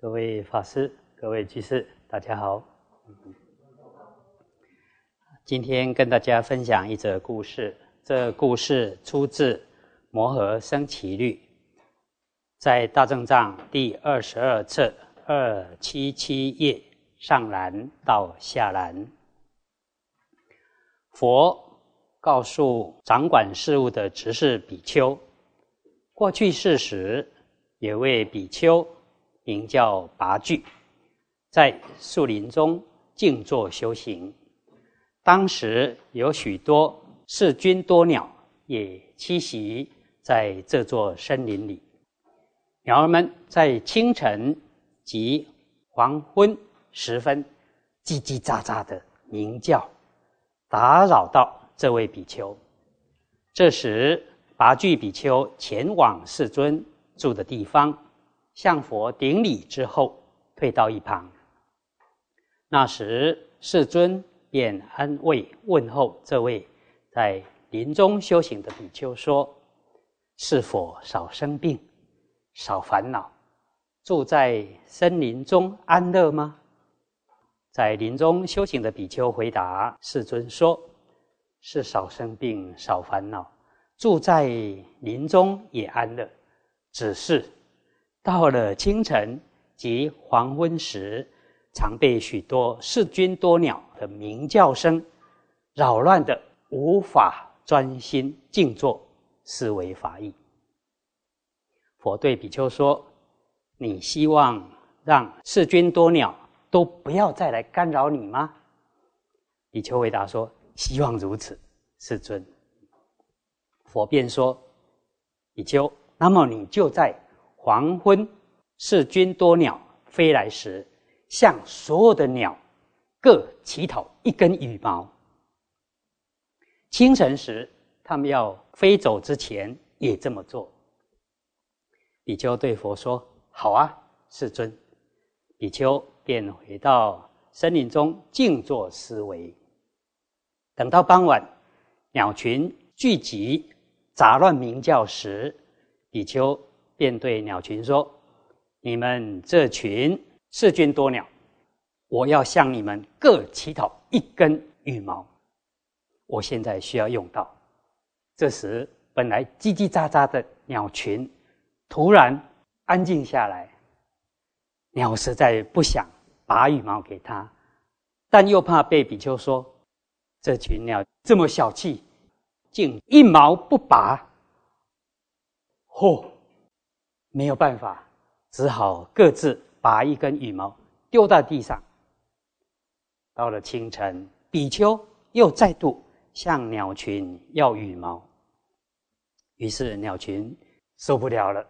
各位法师、各位居士，大家好。今天跟大家分享一则故事。这故事出自《摩诃生起律》，在《大正藏》第二十二册二七七页上栏到下栏。佛告诉掌管事务的执事比丘，过去世时也为比丘名叫拔具，在树林中静坐修行。当时有许多世君多鸟也栖息在这座森林里，鸟儿们在清晨及黄昏时分叽叽喳喳的鸣叫。打扰到这位比丘，这时拔具比丘前往世尊住的地方，向佛顶礼之后，退到一旁。那时世尊便安慰问候这位在林中修行的比丘说：“是否少生病，少烦恼，住在森林中安乐吗？”在林中修行的比丘回答世尊说：“是少生病，少烦恼，住在林中也安乐。只是到了清晨及黄昏时，常被许多世君多鸟的鸣叫声扰乱的，无法专心静坐思维法义。”佛对比丘说：“你希望让世君多鸟？”都不要再来干扰你吗？比丘回答说：“希望如此，世尊。”佛便说：“比丘，那么你就在黄昏，是君多鸟飞来时，向所有的鸟各乞讨一根羽毛；清晨时，他们要飞走之前也这么做。”比丘对佛说：“好啊，世尊。”比丘。便回到森林中静坐思维。等到傍晚，鸟群聚集、杂乱鸣叫时，比丘便对鸟群说：“你们这群世君多鸟，我要向你们各乞讨一根羽毛。我现在需要用到。”这时，本来叽叽喳喳的鸟群突然安静下来。鸟实在不想。拔羽毛给他，但又怕被比丘说这群鸟这么小气，竟一毛不拔。嚯，没有办法，只好各自拔一根羽毛丢到地上。到了清晨，比丘又再度向鸟群要羽毛，于是鸟群受不了了，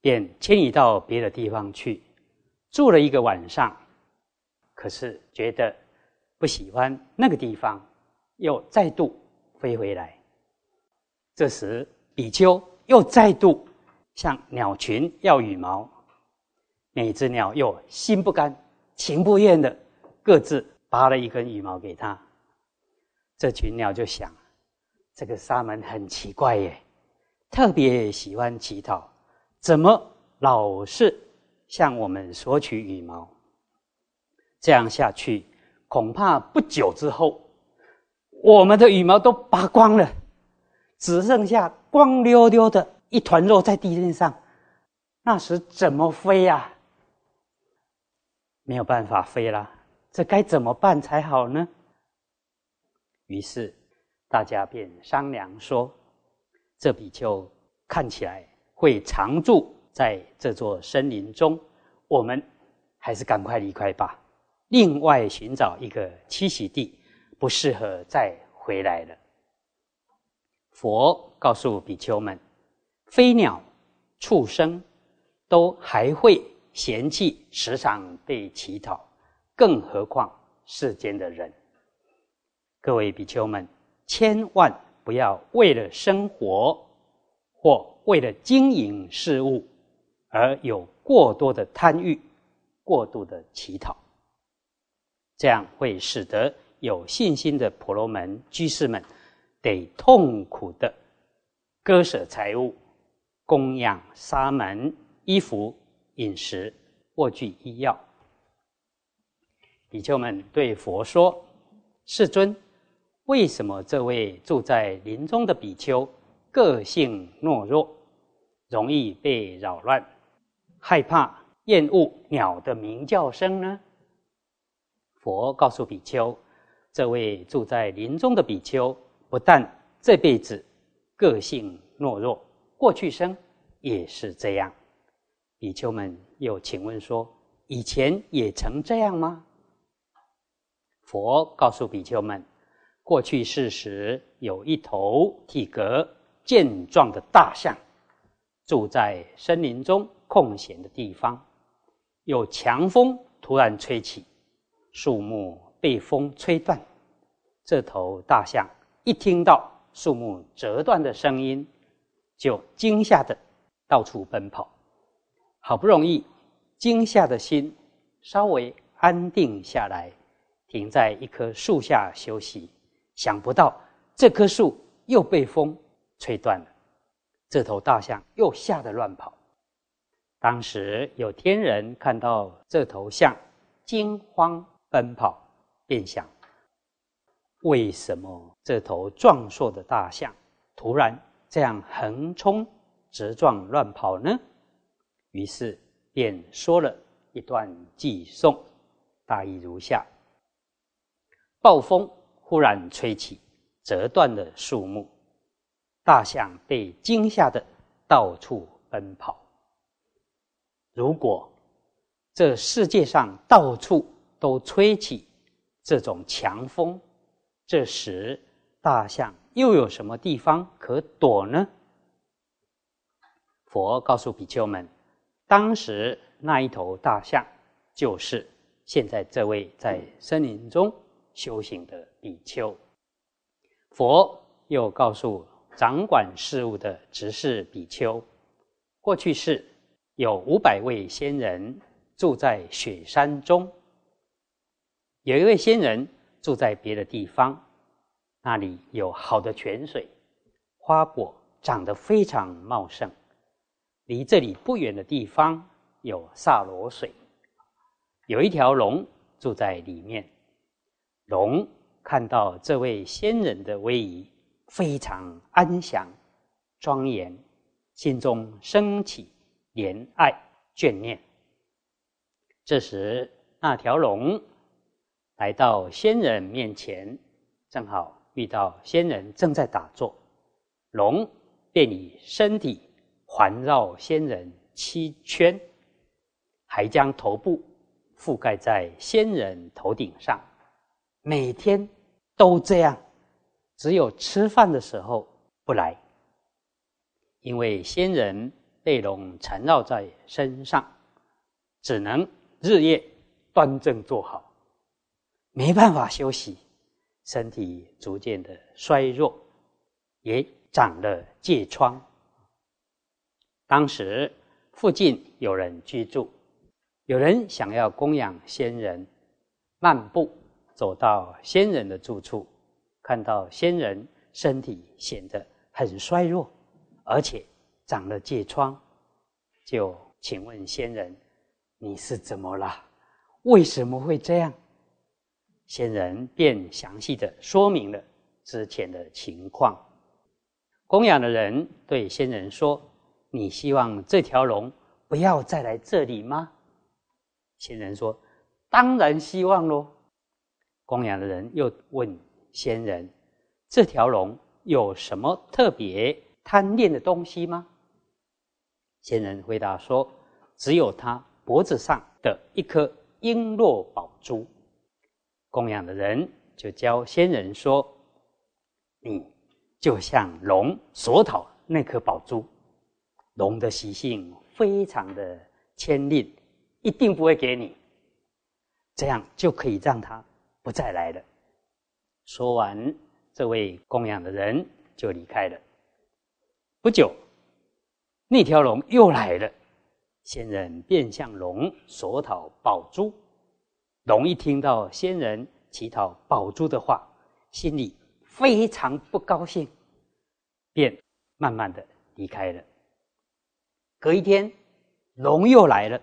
便迁移到别的地方去，住了一个晚上。可是觉得不喜欢那个地方，又再度飞回来。这时比丘又再度向鸟群要羽毛，每只鸟又心不甘情不愿的各自拔了一根羽毛给他。这群鸟就想：这个沙门很奇怪耶，特别喜欢乞讨，怎么老是向我们索取羽毛？这样下去，恐怕不久之后，我们的羽毛都拔光了，只剩下光溜溜的一团肉在地面上。那时怎么飞呀？没有办法飞了，这该怎么办才好呢？于是大家便商量说：“这比丘看起来会常住在这座森林中，我们还是赶快离开吧。”另外寻找一个栖息地，不适合再回来了。佛告诉比丘们：飞鸟、畜生都还会嫌弃，时常被乞讨，更何况世间的人？各位比丘们，千万不要为了生活或为了经营事物而有过多的贪欲、过度的乞讨。这样会使得有信心的婆罗门居士们得痛苦的割舍财物，供养沙门衣服、饮食、卧具医药。比丘们对佛说：“世尊，为什么这位住在林中的比丘个性懦弱，容易被扰乱，害怕、厌恶鸟的鸣叫声呢？”佛告诉比丘：“这位住在林中的比丘，不但这辈子个性懦弱，过去生也是这样。”比丘们又请问说：“以前也曾这样吗？”佛告诉比丘们，过去世时有一头体格健壮的大象，住在森林中空闲的地方，有强风突然吹起，树木被风吹断。这头大象一听到树木折断的声音，就惊吓的到处奔跑。好不容易，惊吓的心稍微安定下来。停在一棵树下休息，想不到这棵树又被风吹断了，这头大象又吓得乱跑。当时有天人看到这头象惊慌奔跑，便想：为什么这头壮硕的大象突然这样横冲直撞乱跑呢？于是便说了一段寄送，大意如下。暴风忽然吹起，折断了树木，大象被惊吓的到处奔跑。如果这世界上到处都吹起这种强风，这时大象又有什么地方可躲呢？佛告诉比丘们，当时那一头大象就是现在这位在森林中。修行的比丘，佛又告诉掌管事务的执事比丘：过去世有五百位仙人住在雪山中，有一位仙人住在别的地方，那里有好的泉水，花果长得非常茂盛。离这里不远的地方有萨罗水，有一条龙住在里面。龙看到这位仙人的威仪非常安详、庄严，心中升起怜爱眷念。这时，那条龙来到仙人面前，正好遇到仙人正在打坐，龙便以身体环绕仙人七圈，还将头部覆盖在仙人头顶上。每天都这样，只有吃饭的时候不来，因为仙人被龙缠绕在身上，只能日夜端正坐好，没办法休息，身体逐渐的衰弱，也长了疥疮。当时附近有人居住，有人想要供养仙人，漫步。走到仙人的住处，看到仙人身体显得很衰弱，而且长了疥疮，就请问仙人：“你是怎么了？为什么会这样？”仙人便详细的说明了之前的情况。供养的人对仙人说：“你希望这条龙不要再来这里吗？”仙人说：“当然希望喽。”供养的人又问仙人：“这条龙有什么特别贪恋的东西吗？”仙人回答说：“只有他脖子上的一颗璎珞宝珠。”供养的人就教仙人说：“你就像龙索讨那颗宝珠。龙的习性非常的谦吝，一定不会给你。这样就可以让它。”不再来了。说完，这位供养的人就离开了。不久，那条龙又来了，仙人便向龙索讨宝珠。龙一听到仙人乞讨宝珠的话，心里非常不高兴，便慢慢的离开了。隔一天，龙又来了，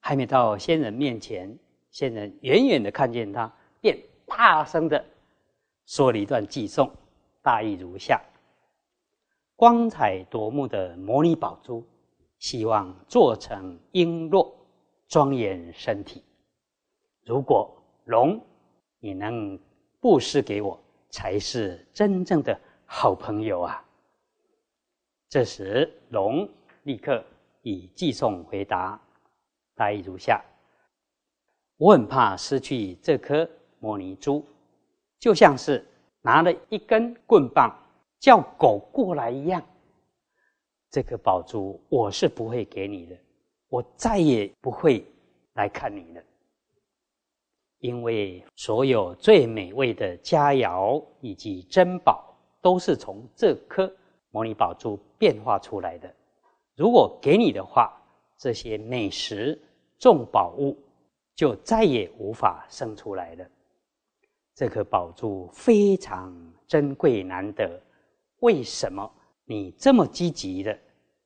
还没到仙人面前，仙人远远的看见他，便大声的说了一段偈颂，大意如下：光彩夺目的摩尼宝珠，希望做成璎珞，庄严身体。如果龙，你能布施给我，才是真正的好朋友啊！这时，龙立刻以寄送回答，大意如下：我很怕失去这颗摩尼珠，就像是拿了一根棍棒叫狗过来一样。这颗宝珠我是不会给你的，我再也不会来看你了。因为所有最美味的佳肴以及珍宝，都是从这颗摩尼宝珠变化出来的。如果给你的话，这些美食重宝物就再也无法生出来了。这颗宝珠非常珍贵难得，为什么你这么积极的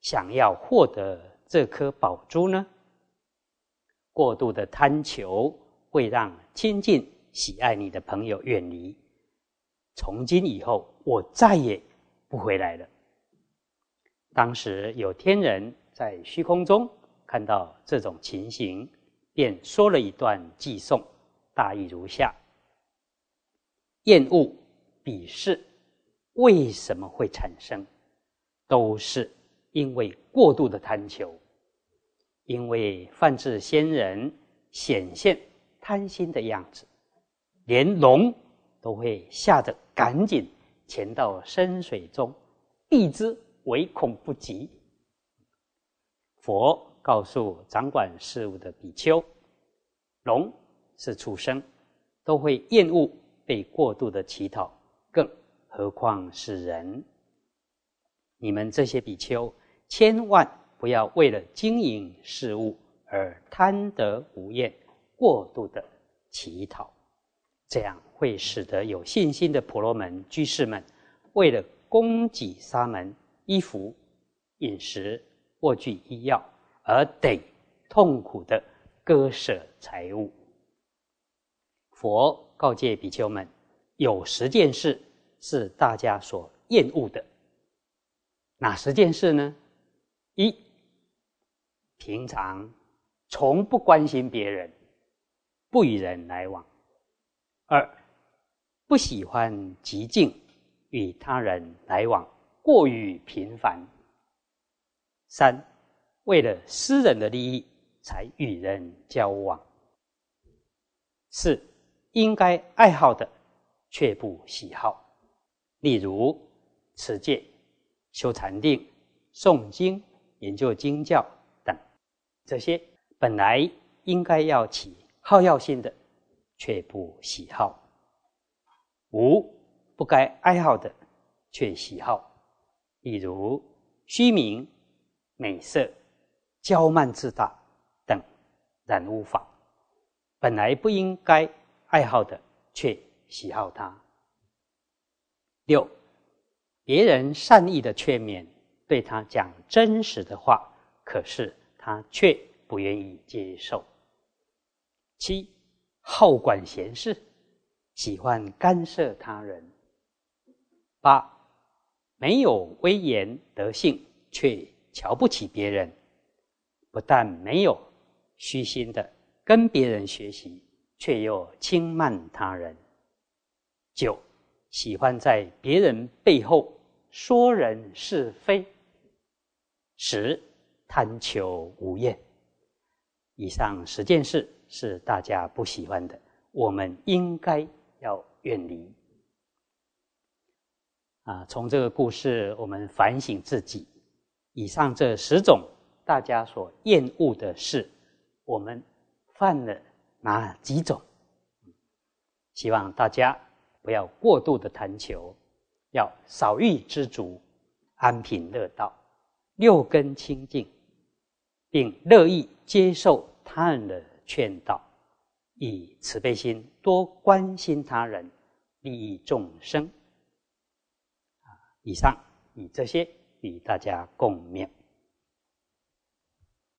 想要获得这颗宝珠呢？过度的贪求。会让亲近喜爱你的朋友远离。从今以后，我再也不回来了。当时有天人在虚空中看到这种情形，便说了一段偈颂，大意如下：厌恶、鄙视为什么会产生？都是因为过度的贪求，因为泛智仙人显现。贪心的样子，连龙都会吓得赶紧潜到深水中，避之唯恐不及。佛告诉掌管事物的比丘，龙是畜生，都会厌恶被过度的乞讨，更何况是人？你们这些比丘，千万不要为了经营事物而贪得无厌。过度的乞讨，这样会使得有信心的婆罗门居士们，为了供给沙门衣服、饮食、卧具、医药，而得痛苦的割舍财物。佛告诫比丘们，有十件事是大家所厌恶的。哪十件事呢？一，平常从不关心别人。不与人来往；二，不喜欢极静与他人来往过于频繁；三，为了私人的利益才与人交往；四，应该爱好的却不喜好，例如持戒、修禅定、诵经、研究经教等，这些本来应该要起。好药性的，却不喜好；无不该爱好的，却喜好。比如虚名、美色、骄慢自大等染污法，本来不应该爱好的，却喜好它。六，别人善意的劝勉，对他讲真实的话，可是他却不愿意接受。七，好管闲事，喜欢干涉他人。八，没有威严德性，却瞧不起别人，不但没有虚心的跟别人学习，却又轻慢他人。九，喜欢在别人背后说人是非。十，贪求无厌。以上十件事。是大家不喜欢的，我们应该要远离。啊，从这个故事，我们反省自己，以上这十种大家所厌恶的事，我们犯了哪几种？希望大家不要过度的贪求，要少欲知足，安贫乐道，六根清净，并乐意接受他人的。劝导，以慈悲心多关心他人，利益众生。啊，以上以这些与大家共勉。